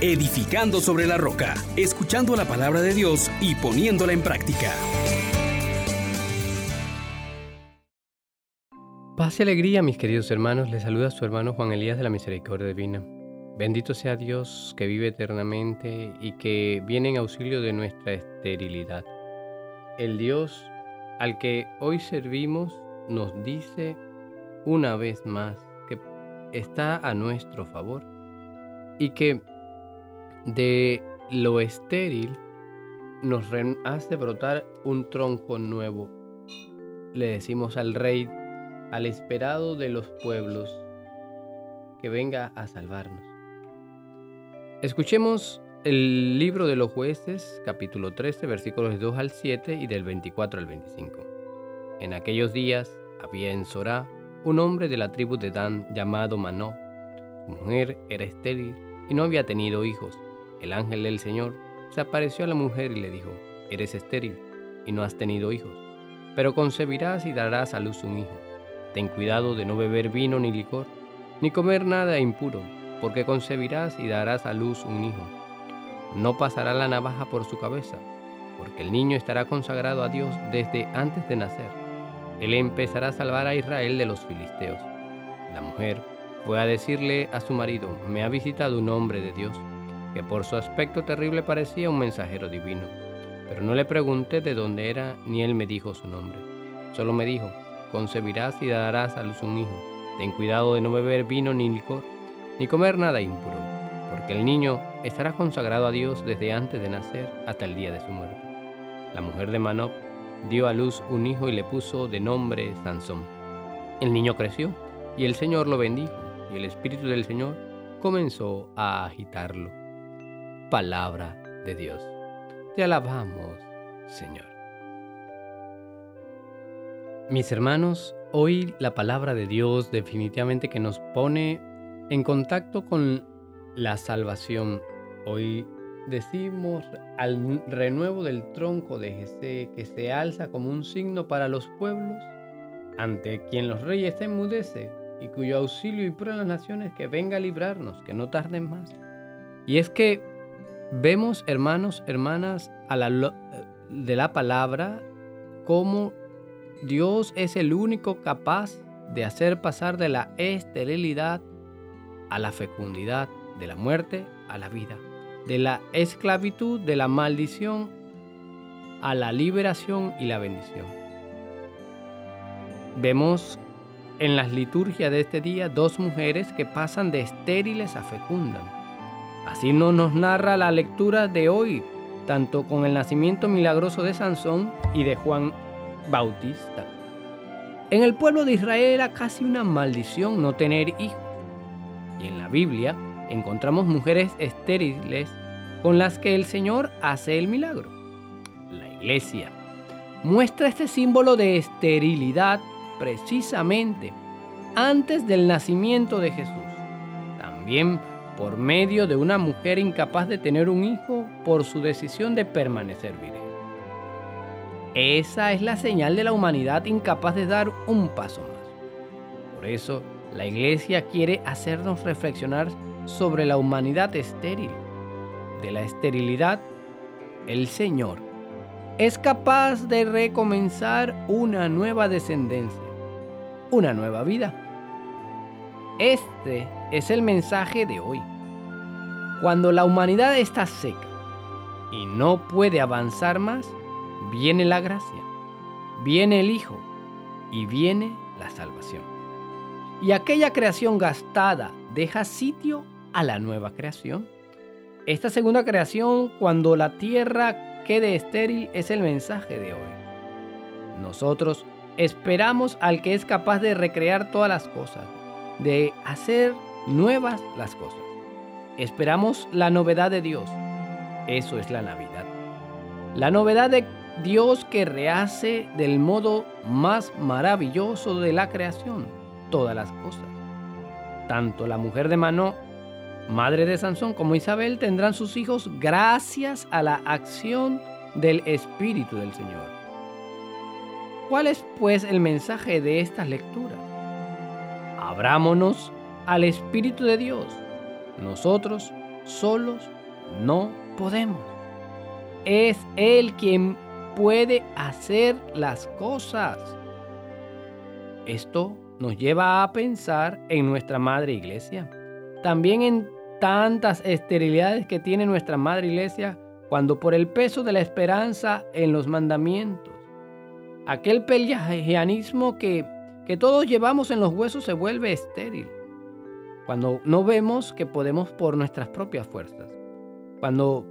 edificando sobre la roca, escuchando la palabra de Dios y poniéndola en práctica. Paz y alegría, mis queridos hermanos. Les saluda su hermano Juan Elías de la Misericordia Divina. Bendito sea Dios que vive eternamente y que viene en auxilio de nuestra esterilidad. El Dios al que hoy servimos nos dice una vez más que está a nuestro favor y que de lo estéril nos hace brotar un tronco nuevo. Le decimos al Rey, al esperado de los pueblos, que venga a salvarnos. Escuchemos el libro de los jueces, capítulo 13, versículos 2 al 7 y del 24 al 25. En aquellos días había en Sorá un hombre de la tribu de Dan llamado Manó. Su mujer era estéril y no había tenido hijos. El ángel del Señor se apareció a la mujer y le dijo, eres estéril y no has tenido hijos, pero concebirás y darás a luz un hijo. Ten cuidado de no beber vino ni licor, ni comer nada impuro porque concebirás y darás a luz un hijo. No pasará la navaja por su cabeza, porque el niño estará consagrado a Dios desde antes de nacer. Él empezará a salvar a Israel de los filisteos. La mujer fue a decirle a su marido, me ha visitado un hombre de Dios, que por su aspecto terrible parecía un mensajero divino. Pero no le pregunté de dónde era, ni él me dijo su nombre. Solo me dijo, concebirás y darás a luz un hijo. Ten cuidado de no beber vino ni licor ni comer nada impuro, porque el niño estará consagrado a Dios desde antes de nacer hasta el día de su muerte. La mujer de Manob dio a luz un hijo y le puso de nombre Sansón. El niño creció y el Señor lo bendijo y el Espíritu del Señor comenzó a agitarlo. Palabra de Dios. Te alabamos, Señor. Mis hermanos, hoy la palabra de Dios definitivamente que nos pone en contacto con la salvación, hoy decimos al renuevo del tronco de Jesé que se alza como un signo para los pueblos, ante quien los reyes se enmudece y cuyo auxilio y pro las naciones que venga a librarnos, que no tarden más. Y es que vemos, hermanos, hermanas, a la, de la palabra, como Dios es el único capaz de hacer pasar de la esterilidad a la fecundidad, de la muerte a la vida, de la esclavitud, de la maldición a la liberación y la bendición. Vemos en las liturgias de este día dos mujeres que pasan de estériles a fecundas. Así no nos narra la lectura de hoy, tanto con el nacimiento milagroso de Sansón y de Juan Bautista. En el pueblo de Israel era casi una maldición no tener hijos. Y en la Biblia encontramos mujeres estériles con las que el Señor hace el milagro. La iglesia muestra este símbolo de esterilidad precisamente antes del nacimiento de Jesús. También por medio de una mujer incapaz de tener un hijo por su decisión de permanecer virgen. Esa es la señal de la humanidad incapaz de dar un paso más. Por eso, la iglesia quiere hacernos reflexionar sobre la humanidad estéril. De la esterilidad, el Señor es capaz de recomenzar una nueva descendencia, una nueva vida. Este es el mensaje de hoy. Cuando la humanidad está seca y no puede avanzar más, viene la gracia, viene el Hijo y viene la salvación y aquella creación gastada deja sitio a la nueva creación. Esta segunda creación, cuando la tierra quede estéril, es el mensaje de hoy. Nosotros esperamos al que es capaz de recrear todas las cosas, de hacer nuevas las cosas. Esperamos la novedad de Dios. Eso es la Navidad. La novedad de Dios que rehace del modo más maravilloso de la creación todas las cosas. Tanto la mujer de Manó, madre de Sansón, como Isabel tendrán sus hijos gracias a la acción del Espíritu del Señor. ¿Cuál es pues el mensaje de estas lecturas? Abrámonos al Espíritu de Dios. Nosotros solos no podemos. Es Él quien puede hacer las cosas. Esto nos lleva a pensar en nuestra Madre Iglesia. También en tantas esterilidades que tiene nuestra Madre Iglesia cuando por el peso de la esperanza en los mandamientos, aquel pelagianismo que, que todos llevamos en los huesos se vuelve estéril. Cuando no vemos que podemos por nuestras propias fuerzas. Cuando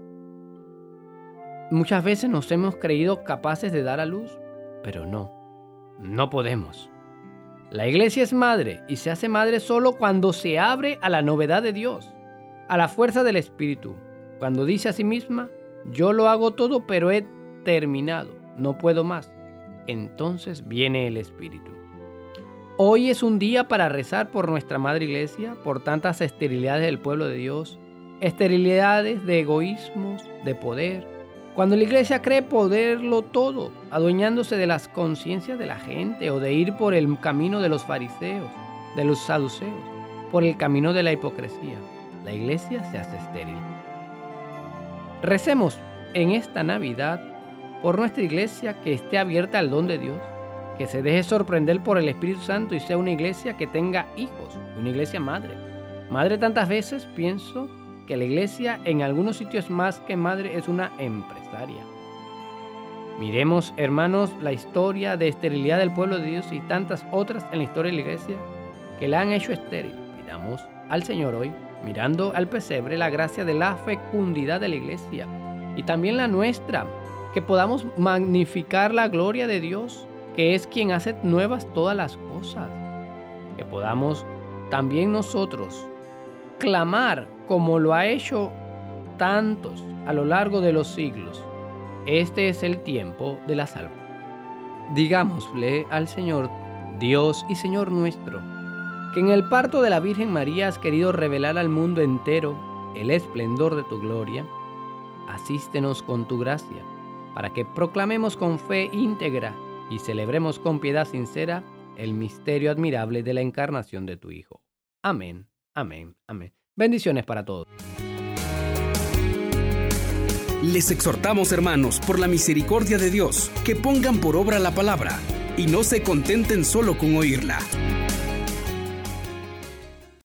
muchas veces nos hemos creído capaces de dar a luz, pero no, no podemos. La iglesia es madre y se hace madre solo cuando se abre a la novedad de Dios, a la fuerza del Espíritu, cuando dice a sí misma, yo lo hago todo pero he terminado, no puedo más. Entonces viene el Espíritu. Hoy es un día para rezar por nuestra Madre Iglesia, por tantas esterilidades del pueblo de Dios, esterilidades de egoísmos, de poder, cuando la iglesia cree poderlo todo, adueñándose de las conciencias de la gente o de ir por el camino de los fariseos, de los saduceos, por el camino de la hipocresía, la iglesia se hace estéril. Recemos en esta Navidad por nuestra iglesia que esté abierta al don de Dios, que se deje sorprender por el Espíritu Santo y sea una iglesia que tenga hijos, una iglesia madre. Madre tantas veces pienso que la iglesia en algunos sitios más que madre es una empresaria. Miremos, hermanos, la historia de esterilidad del pueblo de Dios y tantas otras en la historia de la iglesia que la han hecho estéril. Pidamos al Señor hoy, mirando al pesebre, la gracia de la fecundidad de la iglesia y también la nuestra, que podamos magnificar la gloria de Dios, que es quien hace nuevas todas las cosas. Que podamos también nosotros clamar como lo ha hecho tantos a lo largo de los siglos. Este es el tiempo de la salva. Digámosle al Señor, Dios y Señor nuestro, que en el parto de la Virgen María has querido revelar al mundo entero el esplendor de tu gloria. Asístenos con tu gracia, para que proclamemos con fe íntegra y celebremos con piedad sincera el misterio admirable de la encarnación de tu Hijo. Amén. Amén, amén. Bendiciones para todos. Les exhortamos, hermanos, por la misericordia de Dios, que pongan por obra la palabra y no se contenten solo con oírla.